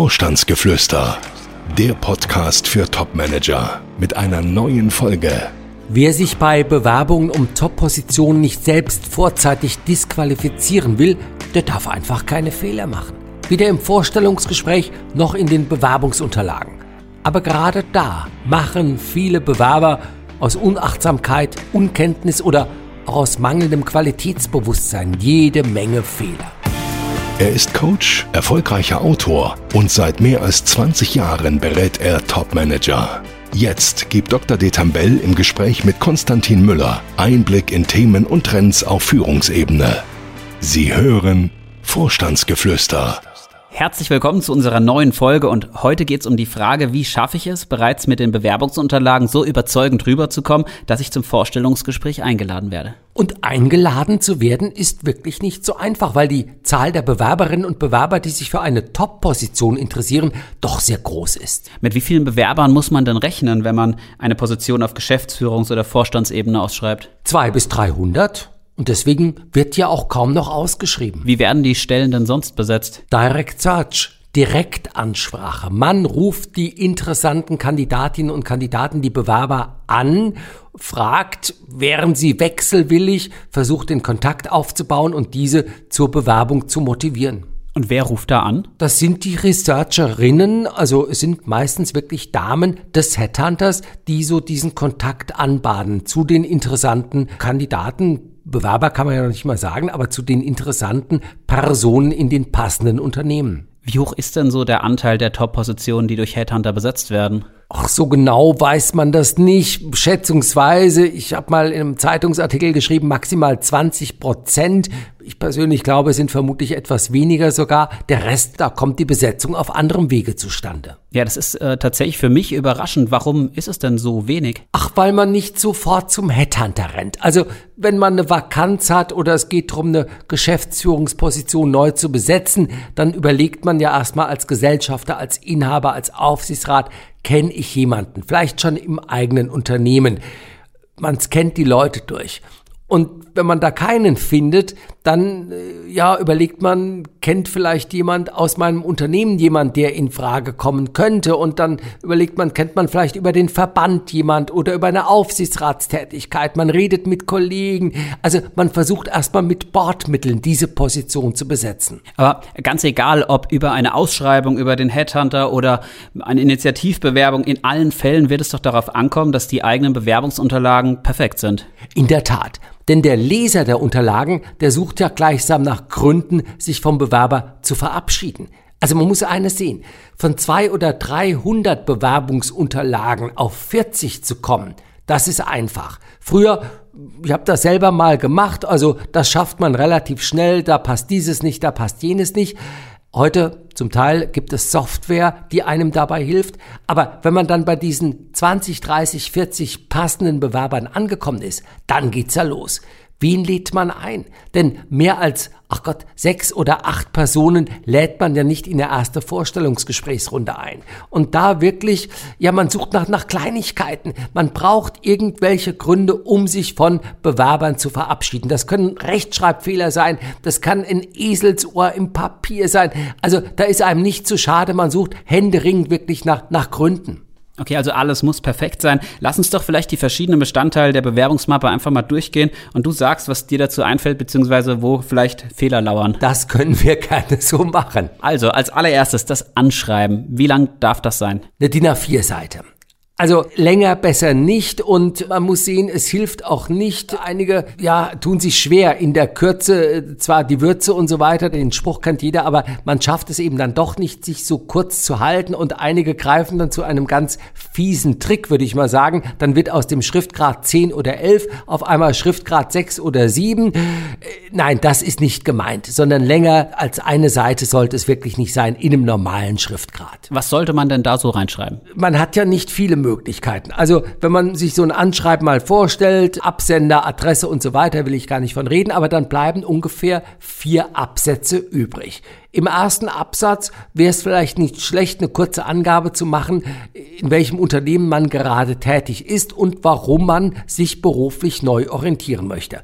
Vorstandsgeflüster, der Podcast für Topmanager mit einer neuen Folge. Wer sich bei Bewerbungen um Top-Positionen nicht selbst vorzeitig disqualifizieren will, der darf einfach keine Fehler machen. Weder im Vorstellungsgespräch noch in den Bewerbungsunterlagen. Aber gerade da machen viele Bewerber aus Unachtsamkeit, Unkenntnis oder auch aus mangelndem Qualitätsbewusstsein jede Menge Fehler. Er ist Coach, erfolgreicher Autor und seit mehr als 20 Jahren berät er Topmanager. Jetzt gibt Dr. Detambell im Gespräch mit Konstantin Müller Einblick in Themen und Trends auf Führungsebene. Sie hören Vorstandsgeflüster. Herzlich willkommen zu unserer neuen Folge und heute geht es um die Frage, wie schaffe ich es, bereits mit den Bewerbungsunterlagen so überzeugend rüberzukommen, dass ich zum Vorstellungsgespräch eingeladen werde. Und eingeladen zu werden ist wirklich nicht so einfach, weil die Zahl der Bewerberinnen und Bewerber, die sich für eine Top-Position interessieren, doch sehr groß ist. Mit wie vielen Bewerbern muss man denn rechnen, wenn man eine Position auf Geschäftsführungs- oder Vorstandsebene ausschreibt? Zwei bis dreihundert. Und deswegen wird ja auch kaum noch ausgeschrieben. Wie werden die Stellen denn sonst besetzt? Direct Search. Direktansprache. Man ruft die interessanten Kandidatinnen und Kandidaten, die Bewerber an, fragt, wären sie wechselwillig, versucht den Kontakt aufzubauen und diese zur Bewerbung zu motivieren. Und wer ruft da an? Das sind die Researcherinnen, also es sind meistens wirklich Damen des Headhunters, die so diesen Kontakt anbaden zu den interessanten Kandidaten, Bewerber kann man ja noch nicht mal sagen, aber zu den interessanten Personen in den passenden Unternehmen. Wie hoch ist denn so der Anteil der Top-Positionen, die durch Headhunter besetzt werden? Ach, so genau weiß man das nicht. Schätzungsweise, ich habe mal in einem Zeitungsartikel geschrieben, maximal 20 Prozent. Ich persönlich glaube, es sind vermutlich etwas weniger sogar. Der Rest, da kommt die Besetzung auf anderem Wege zustande. Ja, das ist äh, tatsächlich für mich überraschend. Warum ist es denn so wenig? Ach, weil man nicht sofort zum Headhunter rennt. Also, wenn man eine Vakanz hat oder es geht darum, eine Geschäftsführungsposition neu zu besetzen, dann überlegt man ja erstmal als Gesellschafter, als Inhaber, als Aufsichtsrat, kenne ich jemanden, vielleicht schon im eigenen Unternehmen. Man kennt die Leute durch. Und wenn man da keinen findet, dann äh, ja überlegt man, kennt vielleicht jemand aus meinem Unternehmen jemand, der in Frage kommen könnte und dann überlegt man, kennt man vielleicht über den Verband jemand oder über eine Aufsichtsratstätigkeit, man redet mit Kollegen, also man versucht erstmal mit Bordmitteln diese Position zu besetzen. Aber ganz egal, ob über eine Ausschreibung, über den Headhunter oder eine Initiativbewerbung, in allen Fällen wird es doch darauf ankommen, dass die eigenen Bewerbungsunterlagen perfekt sind. In der Tat. Denn der Leser der Unterlagen, der sucht ja gleichsam nach Gründen, sich vom Bewerber zu verabschieden. Also man muss eines sehen, von zwei oder 300 Bewerbungsunterlagen auf 40 zu kommen, das ist einfach. Früher, ich habe das selber mal gemacht, also das schafft man relativ schnell, da passt dieses nicht, da passt jenes nicht. Heute zum Teil gibt es Software, die einem dabei hilft. Aber wenn man dann bei diesen 20, 30, 40 passenden Bewerbern angekommen ist, dann geht's ja los. Wen lädt man ein? Denn mehr als, ach Gott, sechs oder acht Personen lädt man ja nicht in der erste Vorstellungsgesprächsrunde ein. Und da wirklich, ja, man sucht nach, nach Kleinigkeiten. Man braucht irgendwelche Gründe, um sich von Bewerbern zu verabschieden. Das können Rechtschreibfehler sein, das kann ein Eselsohr im Papier sein. Also da ist einem nicht zu schade, man sucht händeringend wirklich nach, nach Gründen. Okay, also alles muss perfekt sein. Lass uns doch vielleicht die verschiedenen Bestandteile der Bewerbungsmappe einfach mal durchgehen und du sagst, was dir dazu einfällt, beziehungsweise wo vielleicht Fehler lauern. Das können wir gerne so machen. Also, als allererstes das Anschreiben. Wie lang darf das sein? Eine DIN A4-Seite. Also länger besser nicht und man muss sehen, es hilft auch nicht. Einige, ja, tun sich schwer in der Kürze, zwar die Würze und so weiter, den Spruch kennt jeder, aber man schafft es eben dann doch nicht, sich so kurz zu halten und einige greifen dann zu einem ganz fiesen Trick, würde ich mal sagen. Dann wird aus dem Schriftgrad 10 oder 11 auf einmal Schriftgrad 6 oder 7. Äh, nein, das ist nicht gemeint, sondern länger als eine Seite sollte es wirklich nicht sein in einem normalen Schriftgrad. Was sollte man denn da so reinschreiben? Man hat ja nicht viele Möglichkeiten. Möglichkeiten. Also wenn man sich so ein Anschreiben mal vorstellt, Absender, Adresse und so weiter, will ich gar nicht von reden, aber dann bleiben ungefähr vier Absätze übrig. Im ersten Absatz wäre es vielleicht nicht schlecht, eine kurze Angabe zu machen, in welchem Unternehmen man gerade tätig ist und warum man sich beruflich neu orientieren möchte.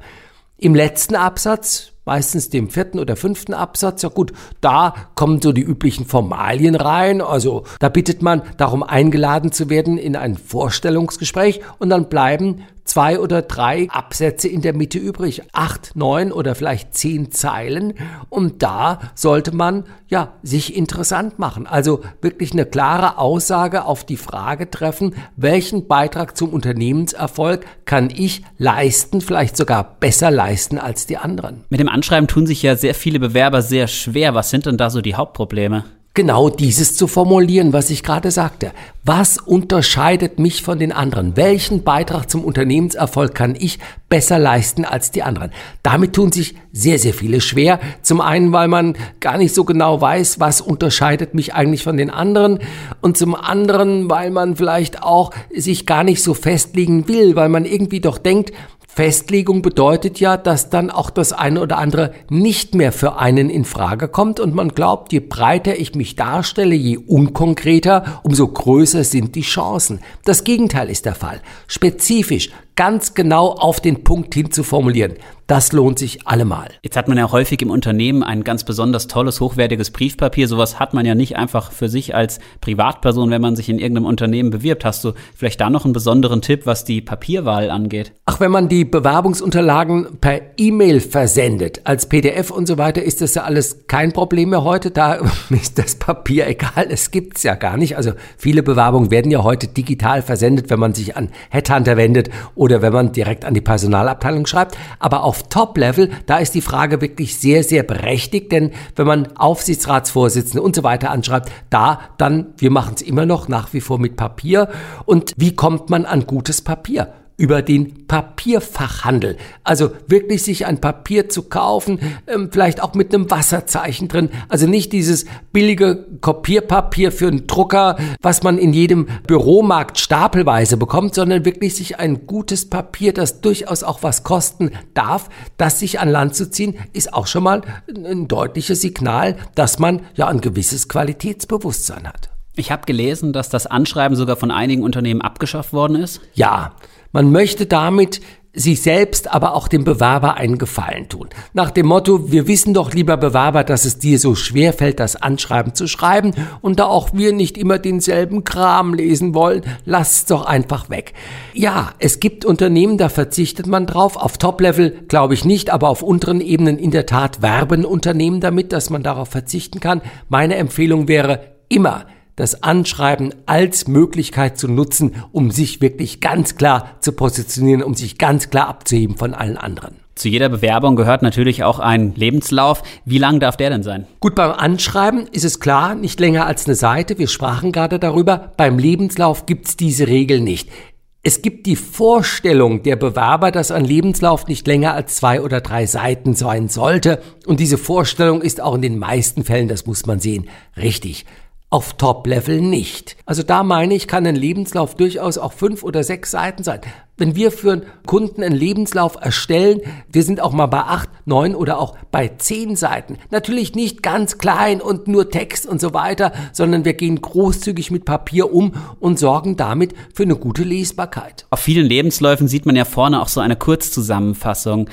Im letzten Absatz meistens dem vierten oder fünften Absatz. Ja gut, da kommen so die üblichen Formalien rein. Also da bittet man darum eingeladen zu werden in ein Vorstellungsgespräch und dann bleiben zwei oder drei Absätze in der Mitte übrig. Acht, neun oder vielleicht zehn Zeilen. Und da sollte man ja sich interessant machen. Also wirklich eine klare Aussage auf die Frage treffen, welchen Beitrag zum Unternehmenserfolg kann ich leisten, vielleicht sogar besser leisten als die anderen. Mit dem Anschreiben tun sich ja sehr viele Bewerber sehr schwer. Was sind denn da so die Hauptprobleme? Genau dieses zu formulieren, was ich gerade sagte. Was unterscheidet mich von den anderen? Welchen Beitrag zum Unternehmenserfolg kann ich besser leisten als die anderen? Damit tun sich sehr, sehr viele schwer. Zum einen, weil man gar nicht so genau weiß, was unterscheidet mich eigentlich von den anderen. Und zum anderen, weil man vielleicht auch sich gar nicht so festlegen will, weil man irgendwie doch denkt, Festlegung bedeutet ja, dass dann auch das eine oder andere nicht mehr für einen in Frage kommt und man glaubt, je breiter ich mich darstelle, je unkonkreter, umso größer sind die Chancen. Das Gegenteil ist der Fall. Spezifisch, ganz genau auf den Punkt hin zu formulieren. Das lohnt sich allemal. Jetzt hat man ja häufig im Unternehmen ein ganz besonders tolles, hochwertiges Briefpapier. Sowas hat man ja nicht einfach für sich als Privatperson, wenn man sich in irgendeinem Unternehmen bewirbt. Hast du vielleicht da noch einen besonderen Tipp, was die Papierwahl angeht? Ach, wenn man die Bewerbungsunterlagen per E-Mail versendet, als PDF und so weiter, ist das ja alles kein Problem mehr heute. Da ist das Papier egal. Es gibt's ja gar nicht. Also viele Bewerbungen werden ja heute digital versendet, wenn man sich an Headhunter wendet oder wenn man direkt an die Personalabteilung schreibt. Aber auf Top-Level, da ist die Frage wirklich sehr, sehr berechtigt, denn wenn man Aufsichtsratsvorsitzende und so weiter anschreibt, da dann, wir machen es immer noch nach wie vor mit Papier. Und wie kommt man an gutes Papier? Über den Papierfachhandel. Also wirklich sich ein Papier zu kaufen, ähm, vielleicht auch mit einem Wasserzeichen drin. Also nicht dieses billige Kopierpapier für einen Drucker, was man in jedem Büromarkt stapelweise bekommt, sondern wirklich sich ein gutes Papier, das durchaus auch was kosten darf, das sich an Land zu ziehen, ist auch schon mal ein deutliches Signal, dass man ja ein gewisses Qualitätsbewusstsein hat. Ich habe gelesen, dass das Anschreiben sogar von einigen Unternehmen abgeschafft worden ist. Ja, man möchte damit sich selbst, aber auch dem Bewerber einen Gefallen tun. Nach dem Motto, wir wissen doch, lieber Bewerber, dass es dir so schwer fällt, das Anschreiben zu schreiben und da auch wir nicht immer denselben Kram lesen wollen, lass es doch einfach weg. Ja, es gibt Unternehmen, da verzichtet man drauf. Auf Top-Level glaube ich nicht, aber auf unteren Ebenen in der Tat werben Unternehmen damit, dass man darauf verzichten kann. Meine Empfehlung wäre immer, das Anschreiben als Möglichkeit zu nutzen, um sich wirklich ganz klar zu positionieren, um sich ganz klar abzuheben von allen anderen. Zu jeder Bewerbung gehört natürlich auch ein Lebenslauf. Wie lang darf der denn sein? Gut, beim Anschreiben ist es klar, nicht länger als eine Seite. Wir sprachen gerade darüber. Beim Lebenslauf gibt's diese Regel nicht. Es gibt die Vorstellung der Bewerber, dass ein Lebenslauf nicht länger als zwei oder drei Seiten sein sollte. Und diese Vorstellung ist auch in den meisten Fällen, das muss man sehen, richtig auf Top-Level nicht. Also da meine ich, kann ein Lebenslauf durchaus auch fünf oder sechs Seiten sein. Wenn wir für einen Kunden einen Lebenslauf erstellen, wir sind auch mal bei acht, neun oder auch bei zehn Seiten. Natürlich nicht ganz klein und nur Text und so weiter, sondern wir gehen großzügig mit Papier um und sorgen damit für eine gute Lesbarkeit. Auf vielen Lebensläufen sieht man ja vorne auch so eine Kurzzusammenfassung.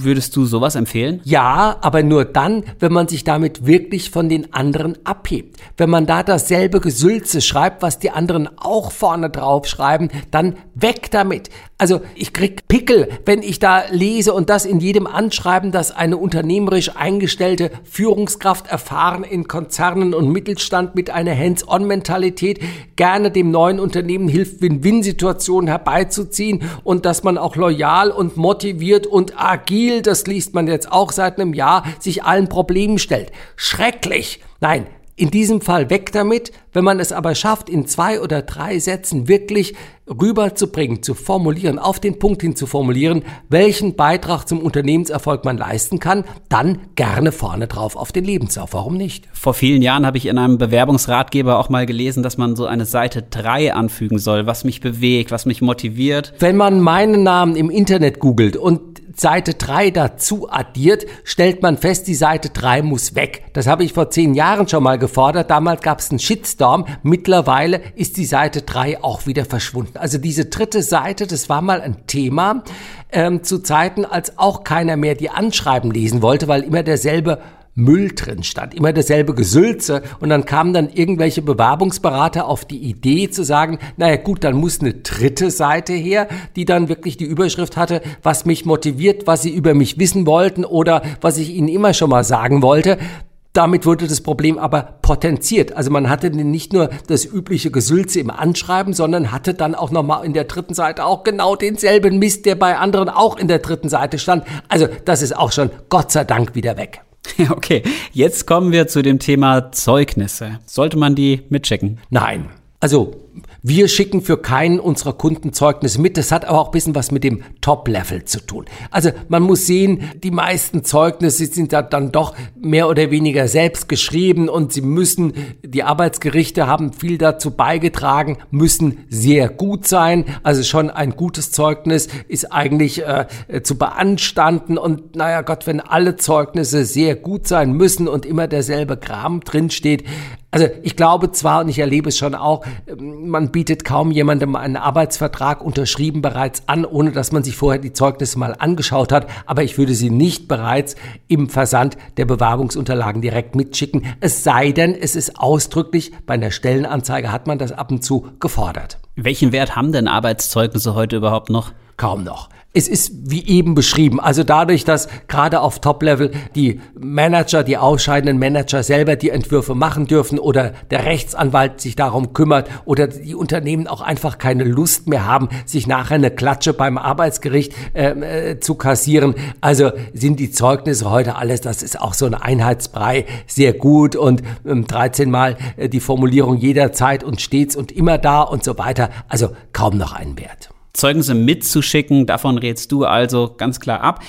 Würdest du sowas empfehlen? Ja, aber nur dann, wenn man sich damit wirklich von den anderen abhebt. Wenn man da dasselbe Gesülze schreibt, was die anderen auch vorne drauf schreiben, dann weg damit. Also ich krieg Pickel, wenn ich da lese und das in jedem Anschreiben, dass eine unternehmerisch eingestellte Führungskraft erfahren in Konzernen und Mittelstand mit einer Hands-on-Mentalität gerne dem neuen Unternehmen hilft, Win-Win-Situationen herbeizuziehen und dass man auch loyal und motiviert und agil, das liest man jetzt auch seit einem Jahr, sich allen Problemen stellt. Schrecklich. Nein, in diesem Fall weg damit. Wenn man es aber schafft, in zwei oder drei Sätzen wirklich rüberzubringen, zu formulieren, auf den Punkt hin zu formulieren, welchen Beitrag zum Unternehmenserfolg man leisten kann, dann gerne vorne drauf auf den Lebenslauf. Warum nicht? Vor vielen Jahren habe ich in einem Bewerbungsratgeber auch mal gelesen, dass man so eine Seite 3 anfügen soll, was mich bewegt, was mich motiviert. Wenn man meinen Namen im Internet googelt und Seite 3 dazu addiert, stellt man fest, die Seite 3 muss weg. Das habe ich vor zehn Jahren schon mal gefordert. Damals gab es einen Shitstorm. Mittlerweile ist die Seite 3 auch wieder verschwunden. Also diese dritte Seite, das war mal ein Thema ähm, zu Zeiten, als auch keiner mehr die Anschreiben lesen wollte, weil immer derselbe Müll drin stand, immer dasselbe Gesülze und dann kamen dann irgendwelche Bewerbungsberater auf die Idee zu sagen, naja gut, dann muss eine dritte Seite her, die dann wirklich die Überschrift hatte, was mich motiviert, was sie über mich wissen wollten oder was ich ihnen immer schon mal sagen wollte. Damit wurde das Problem aber potenziert. Also man hatte nicht nur das übliche Gesülze im Anschreiben, sondern hatte dann auch nochmal in der dritten Seite auch genau denselben Mist, der bei anderen auch in der dritten Seite stand. Also das ist auch schon Gott sei Dank wieder weg. Okay, jetzt kommen wir zu dem Thema Zeugnisse. Sollte man die mitchecken? Nein. Also wir schicken für keinen unserer Kunden Zeugnisse mit. Das hat aber auch ein bisschen was mit dem Top-Level zu tun. Also man muss sehen, die meisten Zeugnisse sind da dann doch mehr oder weniger selbst geschrieben und sie müssen, die Arbeitsgerichte haben viel dazu beigetragen, müssen sehr gut sein. Also schon ein gutes Zeugnis ist eigentlich äh, zu beanstanden und naja Gott, wenn alle Zeugnisse sehr gut sein müssen und immer derselbe Kram drinsteht, also ich glaube zwar und ich erlebe es schon auch, ähm, man bietet kaum jemandem einen Arbeitsvertrag unterschrieben bereits an, ohne dass man sich vorher die Zeugnisse mal angeschaut hat, aber ich würde sie nicht bereits im Versand der Bewerbungsunterlagen direkt mitschicken, es sei denn, es ist ausdrücklich, bei einer Stellenanzeige hat man das ab und zu gefordert. Welchen Wert haben denn Arbeitszeugnisse heute überhaupt noch? Kaum noch. Es ist wie eben beschrieben. Also dadurch, dass gerade auf Top-Level die Manager, die ausscheidenden Manager selber die Entwürfe machen dürfen oder der Rechtsanwalt sich darum kümmert oder die Unternehmen auch einfach keine Lust mehr haben, sich nachher eine Klatsche beim Arbeitsgericht äh, äh, zu kassieren. Also sind die Zeugnisse heute alles, das ist auch so ein Einheitsbrei, sehr gut und ähm, 13 Mal äh, die Formulierung jederzeit und stets und immer da und so weiter. Also kaum noch einen Wert. Zeugnisse mitzuschicken. Davon rätst du also ganz klar ab.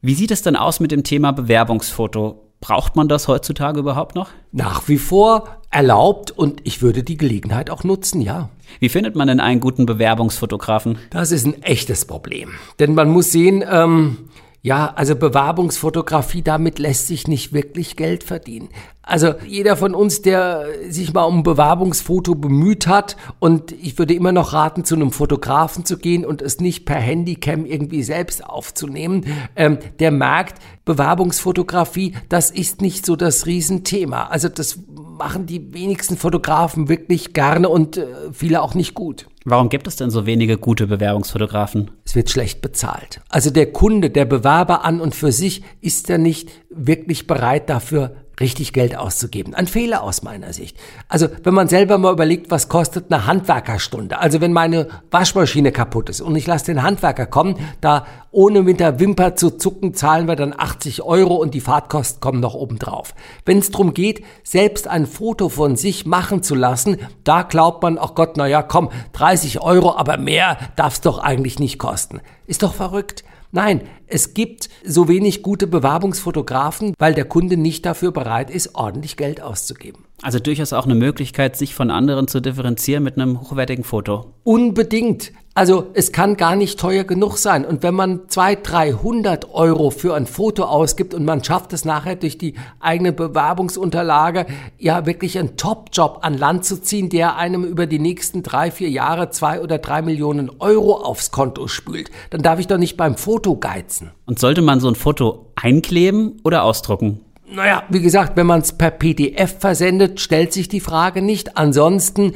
Wie sieht es denn aus mit dem Thema Bewerbungsfoto? Braucht man das heutzutage überhaupt noch? Nach wie vor erlaubt und ich würde die Gelegenheit auch nutzen, ja. Wie findet man denn einen guten Bewerbungsfotografen? Das ist ein echtes Problem. Denn man muss sehen, ähm, ja, also Bewerbungsfotografie, damit lässt sich nicht wirklich Geld verdienen. Also jeder von uns, der sich mal um ein Bewerbungsfoto bemüht hat und ich würde immer noch raten, zu einem Fotografen zu gehen und es nicht per Handycam irgendwie selbst aufzunehmen, ähm, der merkt, Bewerbungsfotografie, das ist nicht so das Riesenthema. Also das machen die wenigsten Fotografen wirklich gerne und äh, viele auch nicht gut. Warum gibt es denn so wenige gute Bewerbungsfotografen? Wird schlecht bezahlt. Also der Kunde, der Bewerber an und für sich ist ja nicht wirklich bereit dafür richtig Geld auszugeben. Ein Fehler aus meiner Sicht. Also wenn man selber mal überlegt, was kostet eine Handwerkerstunde. Also wenn meine Waschmaschine kaputt ist und ich lasse den Handwerker kommen, da ohne mit der Wimper zu zucken, zahlen wir dann 80 Euro und die Fahrtkosten kommen noch oben drauf. Wenn es darum geht, selbst ein Foto von sich machen zu lassen, da glaubt man, ach Gott, na ja, komm, 30 Euro, aber mehr darf es doch eigentlich nicht kosten. Ist doch verrückt. Nein, es gibt so wenig gute Bewerbungsfotografen, weil der Kunde nicht dafür bereit ist, ordentlich Geld auszugeben. Also durchaus auch eine Möglichkeit, sich von anderen zu differenzieren mit einem hochwertigen Foto. Unbedingt. Also es kann gar nicht teuer genug sein. Und wenn man 200, 300 Euro für ein Foto ausgibt und man schafft es nachher durch die eigene Bewerbungsunterlage, ja wirklich einen Top-Job an Land zu ziehen, der einem über die nächsten drei, vier Jahre zwei oder drei Millionen Euro aufs Konto spült, dann darf ich doch nicht beim Foto geizen. Und sollte man so ein Foto einkleben oder ausdrucken? Naja, wie gesagt, wenn man es per PDF versendet, stellt sich die Frage nicht. Ansonsten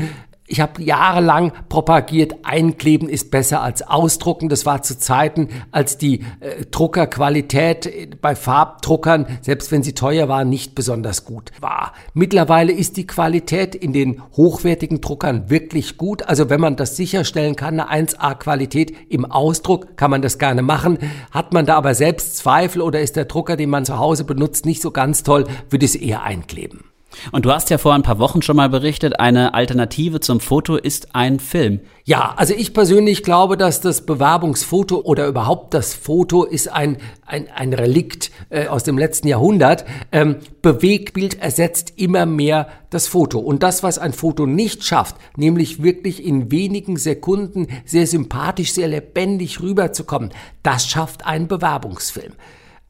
ich habe jahrelang propagiert, einkleben ist besser als ausdrucken. Das war zu Zeiten, als die äh, Druckerqualität bei Farbdruckern, selbst wenn sie teuer waren, nicht besonders gut war. Mittlerweile ist die Qualität in den hochwertigen Druckern wirklich gut. Also wenn man das sicherstellen kann, eine 1A-Qualität im Ausdruck, kann man das gerne machen. Hat man da aber selbst Zweifel oder ist der Drucker, den man zu Hause benutzt, nicht so ganz toll, würde es eher einkleben. Und du hast ja vor ein paar Wochen schon mal berichtet, eine Alternative zum Foto ist ein Film. Ja, also ich persönlich glaube, dass das Bewerbungsfoto oder überhaupt das Foto ist ein, ein, ein Relikt äh, aus dem letzten Jahrhundert. Ähm, Bewegtbild ersetzt immer mehr das Foto. Und das, was ein Foto nicht schafft, nämlich wirklich in wenigen Sekunden sehr sympathisch, sehr lebendig rüberzukommen, das schafft ein Bewerbungsfilm.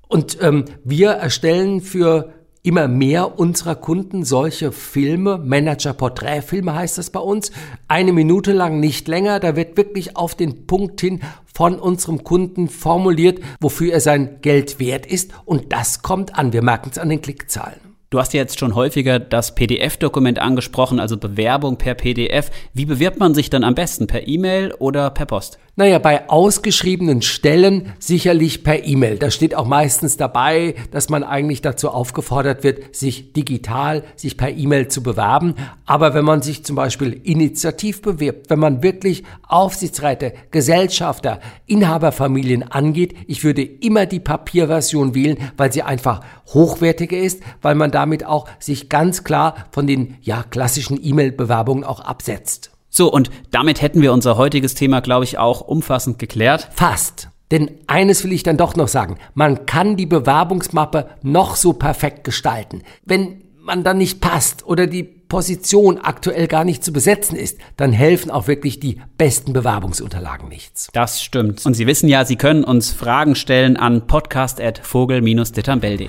Und ähm, wir erstellen für immer mehr unserer Kunden solche Filme, Manager-Porträtfilme heißt das bei uns, eine Minute lang, nicht länger. Da wird wirklich auf den Punkt hin von unserem Kunden formuliert, wofür er sein Geld wert ist. Und das kommt an. Wir merken es an den Klickzahlen. Du hast ja jetzt schon häufiger das PDF-Dokument angesprochen, also Bewerbung per PDF. Wie bewirbt man sich dann am besten? Per E-Mail oder per Post? Naja, bei ausgeschriebenen Stellen sicherlich per E-Mail. Da steht auch meistens dabei, dass man eigentlich dazu aufgefordert wird, sich digital, sich per E-Mail zu bewerben. Aber wenn man sich zum Beispiel initiativ bewirbt, wenn man wirklich Aufsichtsräte, Gesellschafter, Inhaberfamilien angeht, ich würde immer die Papierversion wählen, weil sie einfach hochwertiger ist, weil man damit auch sich ganz klar von den ja klassischen E-Mail-Bewerbungen auch absetzt. So, und damit hätten wir unser heutiges Thema, glaube ich, auch umfassend geklärt. Fast. Denn eines will ich dann doch noch sagen. Man kann die Bewerbungsmappe noch so perfekt gestalten. Wenn man dann nicht passt oder die Position aktuell gar nicht zu besetzen ist, dann helfen auch wirklich die besten Bewerbungsunterlagen nichts. Das stimmt. Und Sie wissen ja, Sie können uns Fragen stellen an podcast.vogel-detambell.de.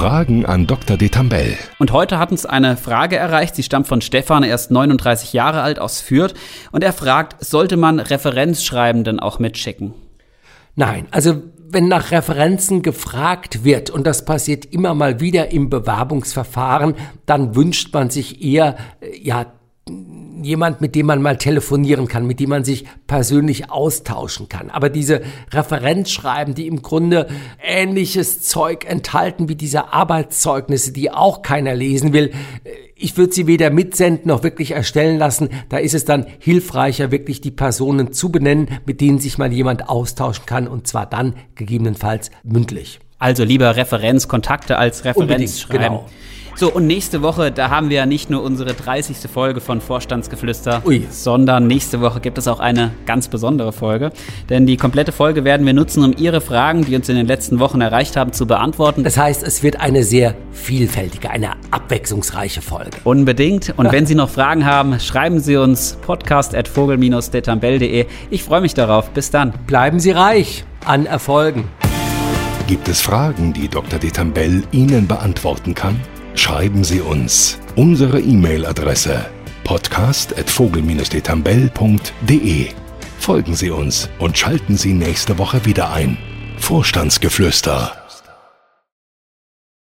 Fragen an Dr. Detambell. Und heute hat uns eine Frage erreicht. Sie stammt von Stefan, er ist 39 Jahre alt aus Fürth. Und er fragt, sollte man Referenzschreibenden auch mitschicken? Nein, also wenn nach Referenzen gefragt wird, und das passiert immer mal wieder im Bewerbungsverfahren, dann wünscht man sich eher, äh, ja, jemand, mit dem man mal telefonieren kann, mit dem man sich persönlich austauschen kann. Aber diese Referenzschreiben, die im Grunde ähnliches Zeug enthalten wie diese Arbeitszeugnisse, die auch keiner lesen will, ich würde sie weder mitsenden noch wirklich erstellen lassen. Da ist es dann hilfreicher, wirklich die Personen zu benennen, mit denen sich mal jemand austauschen kann und zwar dann gegebenenfalls mündlich. Also lieber Referenzkontakte als Referenz schreiben. Genau. So, und nächste Woche, da haben wir ja nicht nur unsere 30. Folge von Vorstandsgeflüster, Ui. sondern nächste Woche gibt es auch eine ganz besondere Folge. Denn die komplette Folge werden wir nutzen, um Ihre Fragen, die uns in den letzten Wochen erreicht haben, zu beantworten. Das heißt, es wird eine sehr vielfältige, eine abwechslungsreiche Folge. Unbedingt. Und wenn Sie noch Fragen haben, schreiben Sie uns podcast.vogel-detambell.de. Ich freue mich darauf. Bis dann. Bleiben Sie reich an Erfolgen. Gibt es Fragen, die Dr. Detambell Ihnen beantworten kann? Schreiben Sie uns. Unsere E-Mail-Adresse podcast.vogel-detambell.de. Folgen Sie uns und schalten Sie nächste Woche wieder ein. Vorstandsgeflüster